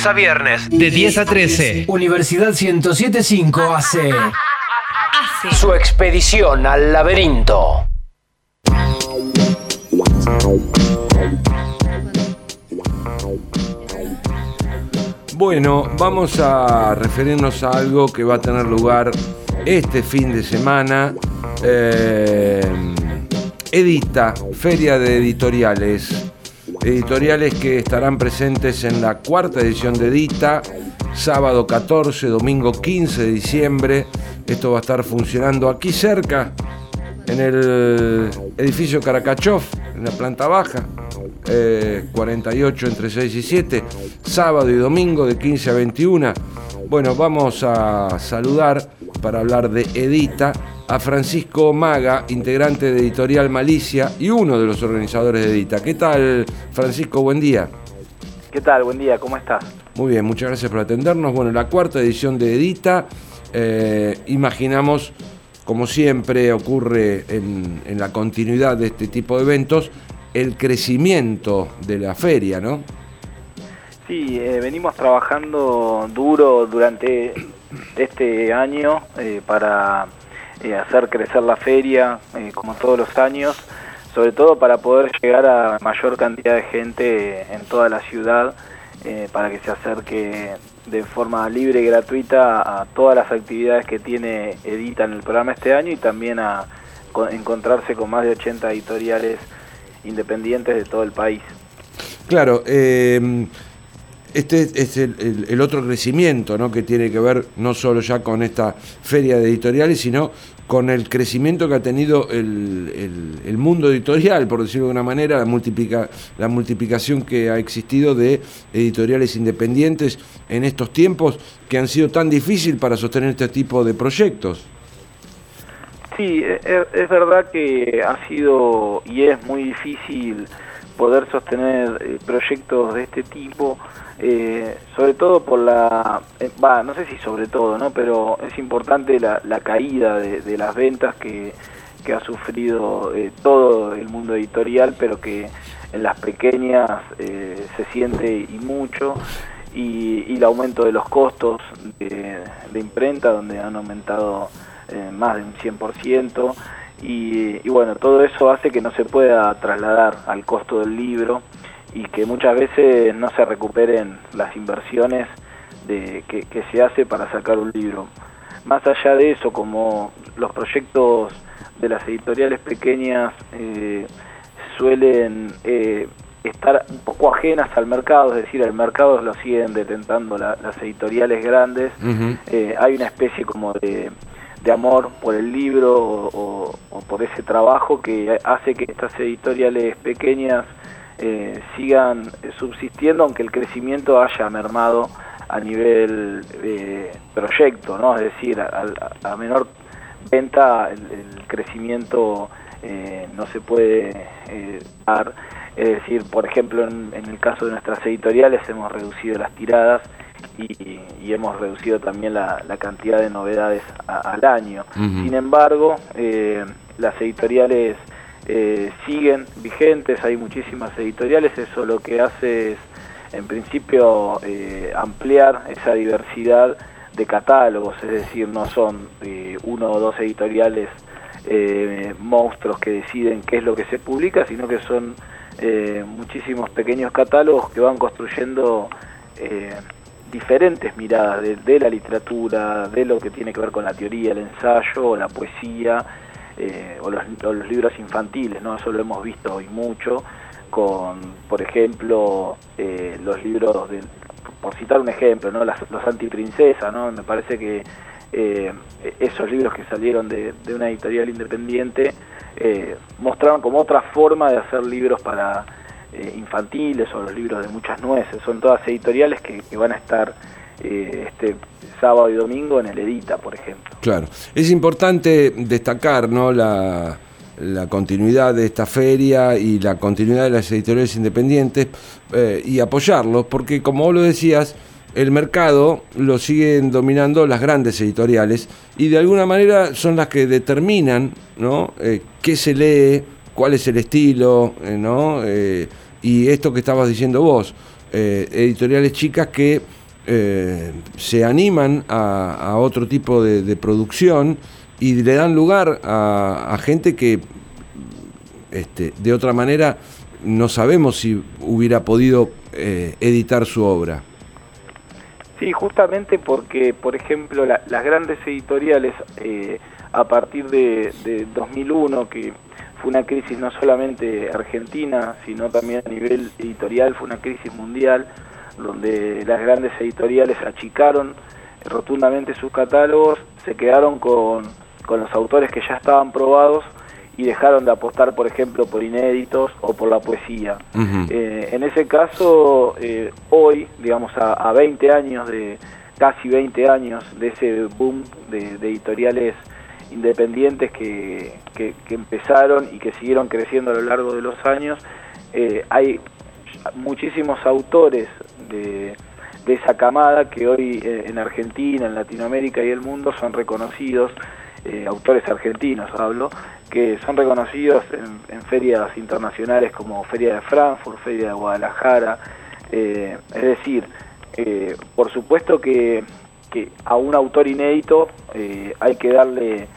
lunes a viernes, de 10 a 13. Universidad 1075 AC. Su expedición al laberinto. Bueno, vamos a referirnos a algo que va a tener lugar este fin de semana. Eh, Edita, Feria de Editoriales. Editoriales que estarán presentes en la cuarta edición de Edita, sábado 14, domingo 15 de diciembre. Esto va a estar funcionando aquí cerca, en el edificio Caracachov, en la planta baja, 48 eh, entre 6 y 7, sábado y domingo de 15 a 21. Bueno, vamos a saludar para hablar de Edita a Francisco Maga, integrante de Editorial Malicia y uno de los organizadores de Edita. ¿Qué tal, Francisco? Buen día. ¿Qué tal? Buen día, ¿cómo estás? Muy bien, muchas gracias por atendernos. Bueno, la cuarta edición de Edita, eh, imaginamos, como siempre ocurre en, en la continuidad de este tipo de eventos, el crecimiento de la feria, ¿no? Sí, eh, venimos trabajando duro durante este año eh, para eh, hacer crecer la feria, como todos los años, sobre todo para poder llegar a mayor cantidad de gente en toda la ciudad, para que se acerque de forma libre y gratuita a todas las actividades que tiene Edita en el programa este año y también a encontrarse con más de 80 editoriales independientes de todo el país. Claro, eh, este es el, otro crecimiento ¿no? que tiene que ver no solo ya con esta feria de editoriales, sino con el crecimiento que ha tenido el, mundo editorial, por decirlo de una manera, la, multiplica, la multiplicación que ha existido de editoriales independientes en estos tiempos que han sido tan difíciles para sostener este tipo de proyectos. Sí, e, e, es, verdad que ha sido y es muy difícil poder sostener eh, proyectos de este tipo, eh, sobre todo por la, eh, no sé si sobre todo, ¿no? Pero es importante la, caída de, las ventas que, ha sufrido todo el mundo editorial, pero que en las pequeñas se siente y mucho. Y, el aumento de los costos de imprenta, donde han aumentado eh, más de un 100%, y, y, bueno, todo eso hace que no se pueda trasladar al costo del libro y que muchas veces no se recuperen las inversiones de, que, se hace para sacar un libro. Más allá de eso, como los proyectos de las editoriales pequeñas eh, suelen eh, estar un poco ajenas al mercado, es decir, el mercado lo siguen detentando las editoriales grandes, hay una especie como de de amor por el libro o, por ese trabajo que hace que estas editoriales pequeñas eh, sigan subsistiendo aunque el crecimiento haya mermado a nivel de proyecto, ¿no? es decir, a, menor venta el, crecimiento eh, no se puede eh, dar, es decir, por ejemplo en el caso de nuestras editoriales hemos reducido las tiradas y, hemos reducido también la, cantidad de novedades al año. Sin embargo, eh, las editoriales eh, siguen vigentes, hay muchísimas editoriales, eso lo que hace es, en principio, eh, ampliar esa diversidad de catálogos, es decir, no son uno o dos editoriales monstruos que deciden qué es lo que se publica, sino que son muchísimos pequeños catálogos que van construyendo diferentes miradas de, la literatura, de lo que tiene que ver con la teoría, el ensayo, la poesía eh, o, los, libros infantiles, ¿no? Eso lo hemos visto hoy mucho con, por ejemplo, eh, los libros, de, por citar un ejemplo, ¿no? Las, los antiprincesas, ¿no? Me parece que eh, esos libros que salieron de, una editorial independiente mostraron como otra forma de hacer libros para eh, infantiles o los libros de muchas nueces. Son todas editoriales que, van a estar eh, este sábado y domingo en el Edita, por ejemplo. Claro. Es importante destacar ¿no? la, continuidad de esta feria y la continuidad de las editoriales independientes eh, y apoyarlos, porque como vos lo decías, el mercado lo siguen dominando las grandes editoriales y de alguna manera son las que determinan ¿no? qué se lee, cuál es el estilo, ¿no? y esto que estabas diciendo vos, editoriales chicas que se animan a, otro tipo de, producción y le dan lugar a, gente que este, de otra manera no sabemos si hubiera podido editar su obra. Sí, justamente porque, por ejemplo, las grandes editoriales, eh, a partir de, 2001, que fue una crisis no solamente argentina, sino también a nivel editorial, fue una crisis mundial, donde las grandes editoriales achicaron rotundamente sus catálogos, se quedaron con, con los autores que ya estaban probados y dejaron de apostar, por ejemplo, por inéditos o por la poesía. Eh, en ese caso, eh, hoy, digamos, a, 20 años de, casi 20 años de ese boom de, editoriales independientes que, que, empezaron y que siguieron creciendo a lo largo de los años, eh, hay muchísimos autores de, esa camada que hoy en Argentina, en Latinoamérica y el mundo son reconocidos, autores argentinos hablo, que son reconocidos en, ferias internacionales como Feria de Frankfurt, Feria de Guadalajara. Eh, es decir, eh, por supuesto que, a un autor inédito eh, hay que darle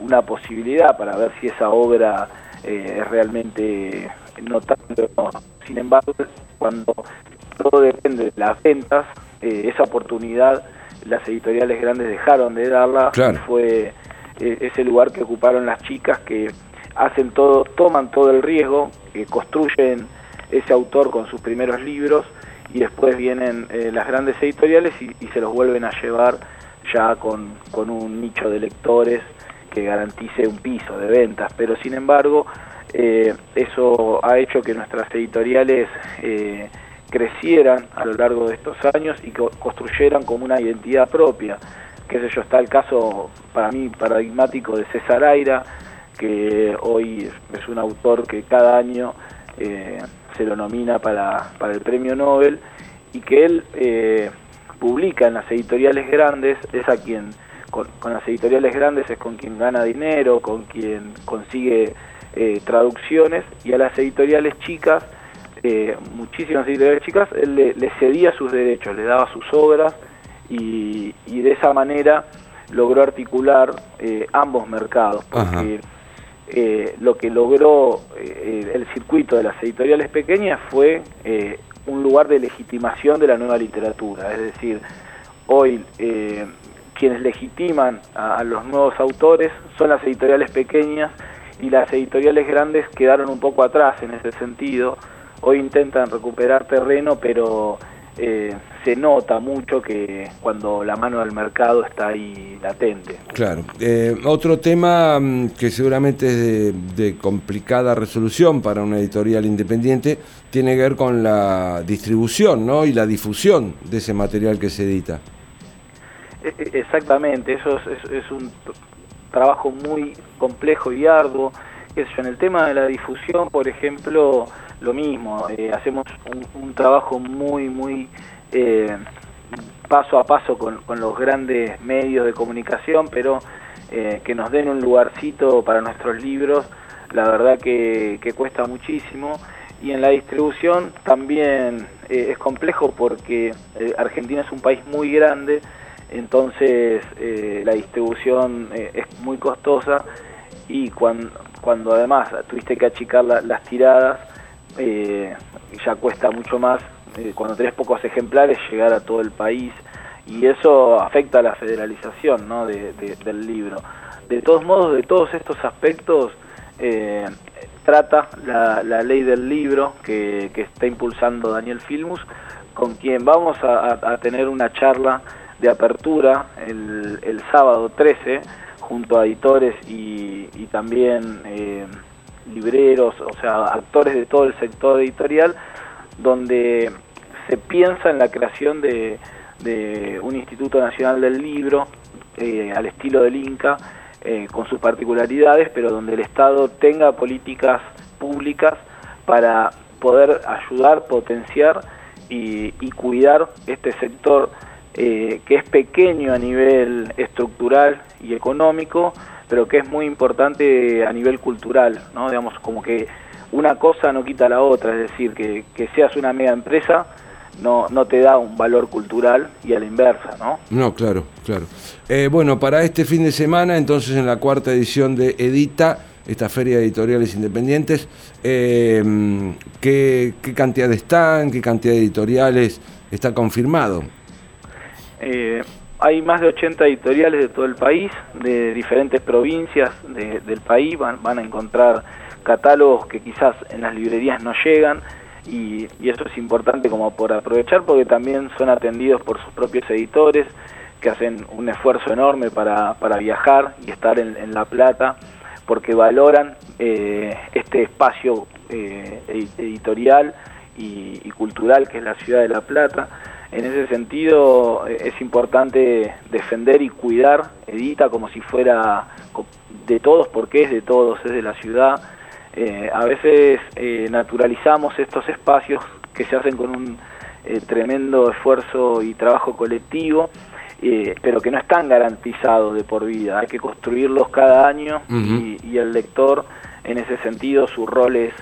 una posibilidad para ver si esa obra es realmente notable o no. Sin embargo, cuando todo depende de las ventas, esa oportunidad las editoriales grandes dejaron de darla. Fue eh, ese lugar que ocuparon las chicas que hacen todo, toman todo el riesgo, que construyen ese autor con sus primeros libros y después vienen eh, las grandes editoriales y, se los vuelven a llevar ya con, un nicho de lectores que garantice un piso de ventas. Pero sin embargo, eh, eso ha hecho que nuestras editoriales crecieran a lo largo de estos años y construyeran como una identidad propia qué sé yo, está el caso para mí paradigmático de César Aira, que hoy es un autor que cada año eh, se lo nomina para, el premio Nobel y que él eh, publica en las editoriales grandes, es a quien, con, las editoriales grandes es con quien gana dinero, con quien consigue eh, traducciones y a las editoriales chicas, muchísimas editoriales chicas, él le cedía sus derechos, le daba sus obras y, de esa manera logró articular eh, ambos mercados, porque eh, lo que logró eh, el circuito de las editoriales pequeñas fue un lugar de legitimación de la nueva literatura, es decir, hoy quienes legitiman a, los nuevos autores son las editoriales pequeñas y las editoriales grandes quedaron un poco atrás en ese sentido, hoy intentan recuperar terreno, pero eh, se nota mucho que cuando la mano del mercado está ahí latente. Claro. Eh, otro tema mm, que seguramente es de, complicada resolución para una editorial independiente tiene que ver con la distribución ¿no? y la difusión de ese material que se edita. E, exactamente, eso es, un trabajo muy complejo y arduo. En el tema de la difusión, por ejemplo, lo mismo, eh, hacemos un, trabajo muy, muy eh, paso a paso con, los grandes medios de comunicación, pero eh, que nos den un lugarcito para nuestros libros, la verdad que, cuesta muchísimo. Y en la distribución también es complejo porque Argentina es un país muy grande, entonces la distribución es muy costosa y cuando, además tuviste que achicar las tiradas, eh, ya cuesta mucho más eh, cuando tenés pocos ejemplares llegar a todo el país y eso afecta a la federalización ¿no? del libro. De todos modos, de todos estos aspectos eh, trata la, ley del libro que, está impulsando Daniel Filmus, con quien vamos a, tener una charla de apertura el, el, sábado 13 junto a editores y, y también eh, libreros, o sea, actores de todo el sector editorial, donde se piensa en la creación de, un Instituto Nacional del Libro, eh, al estilo del Inca, eh, con sus particularidades, pero donde el Estado tenga políticas públicas para poder ayudar, potenciar y, cuidar este sector eh, que es pequeño a nivel estructural y económico, pero que es muy importante a nivel cultural, ¿no? Digamos, como que una cosa no quita la otra, es decir, que, seas una mega empresa no, no te da un valor cultural y a la inversa, ¿no? No, claro, claro. Eh, bueno, para este fin de semana, entonces en la cuarta edición de Edita, esta feria de editoriales independientes, eh, ¿qué, cantidad están? ¿Qué cantidad de editoriales está confirmado? Eh, hay más de 80 editoriales de todo el país, de diferentes provincias del país, van, a encontrar catálogos que quizás en las librerías no llegan, y, eso es importante como por aprovechar porque también son atendidos por sus propios editores que hacen un esfuerzo enorme para, para viajar y estar en, La Plata porque valoran eh, este espacio eh, editorial y, cultural que es la ciudad de La Plata. En ese sentido eh, es importante defender y cuidar Edita como si fuera de todos, porque es de todos, es de la ciudad eh, a veces eh, naturalizamos estos espacios que se hacen con un eh, tremendo esfuerzo y trabajo colectivo, pero que no están garantizados de por vida. Hay que construirlos cada año y, el lector, en ese sentido, su rol es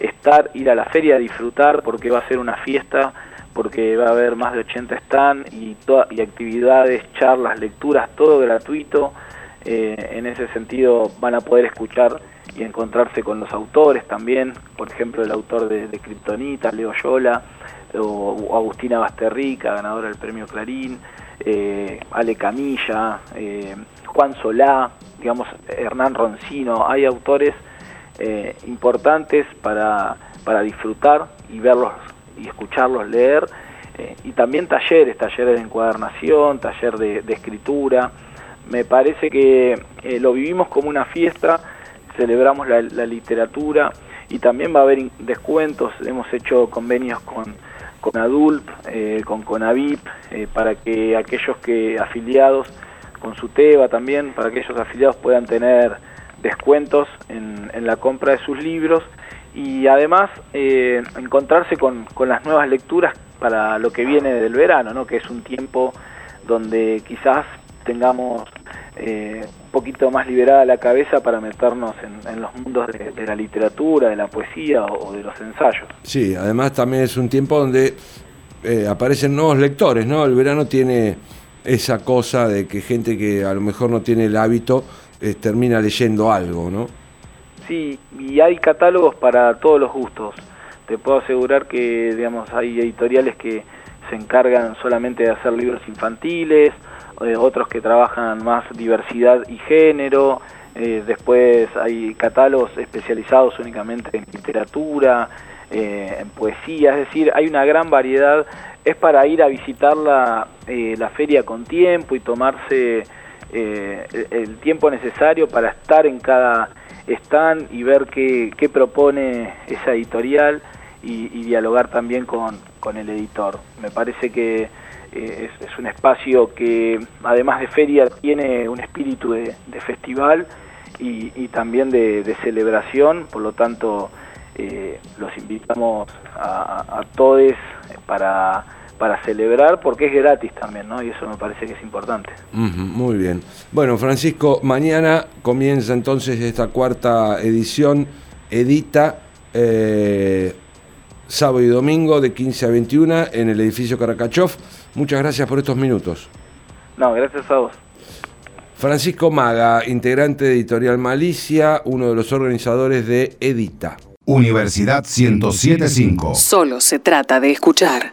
estar, ir a la feria, a disfrutar, porque va a ser una fiesta, porque va a haber más de 80 stands y, y actividades, charlas, lecturas, todo gratuito. en ese sentido van a poder escuchar y encontrarse con los autores también, por ejemplo el autor de, de Leo Yola, o, Agustina Basterrica, ganadora del premio Clarín, eh, Ale Camilla, eh, Juan Solá, digamos Hernán Roncino, hay autores eh, importantes para, para disfrutar y verlos y escucharlos leer, y también talleres, talleres de encuadernación, taller de, escritura, me parece que lo vivimos como una fiesta, celebramos la, literatura y también va a haber descuentos. Hemos hecho convenios con, con ADULP, eh, con CONAVIP, eh, para que aquellos que afiliados, con su TEBA también, para que aquellos afiliados puedan tener descuentos en, en la compra de sus libros y además eh, encontrarse con, con, las nuevas lecturas para lo que viene del verano, ¿no? que es un tiempo donde quizás tengamos eh, un poquito más liberada la cabeza para meternos en, los mundos de, la literatura, de la poesía o, de los ensayos. Sí, además también es un tiempo donde eh, aparecen nuevos lectores, ¿no? El verano tiene esa cosa de que gente que a lo mejor no tiene el hábito eh, termina leyendo algo, ¿no? Sí, y hay catálogos para todos los gustos. Te puedo asegurar que, digamos, hay editoriales que se encargan solamente de hacer libros infantiles, eh, otros que trabajan más diversidad y género, eh, después hay catálogos especializados únicamente en literatura, eh, en poesía, es decir, hay una gran variedad, es para ir a visitar la, la feria con tiempo y tomarse el, tiempo necesario para estar en cada stand y ver qué, qué propone esa editorial y, dialogar también con, con el editor. Me parece que eh, es, un espacio que además de feria tiene un espíritu de, festival y, también de, celebración, por lo tanto eh, los invitamos a, todos para, para celebrar porque es gratis también, ¿no? Y eso me parece que es importante. muy bien. Bueno, Francisco, mañana comienza entonces esta cuarta edición, Edita. Eh, sábado y domingo de 15 a 21 en el edificio Caracachov. Muchas gracias por estos minutos. No, gracias a vos. Francisco Maga, integrante de Editorial Malicia, uno de los organizadores de Edita. Universidad 1075. Solo se trata de escuchar.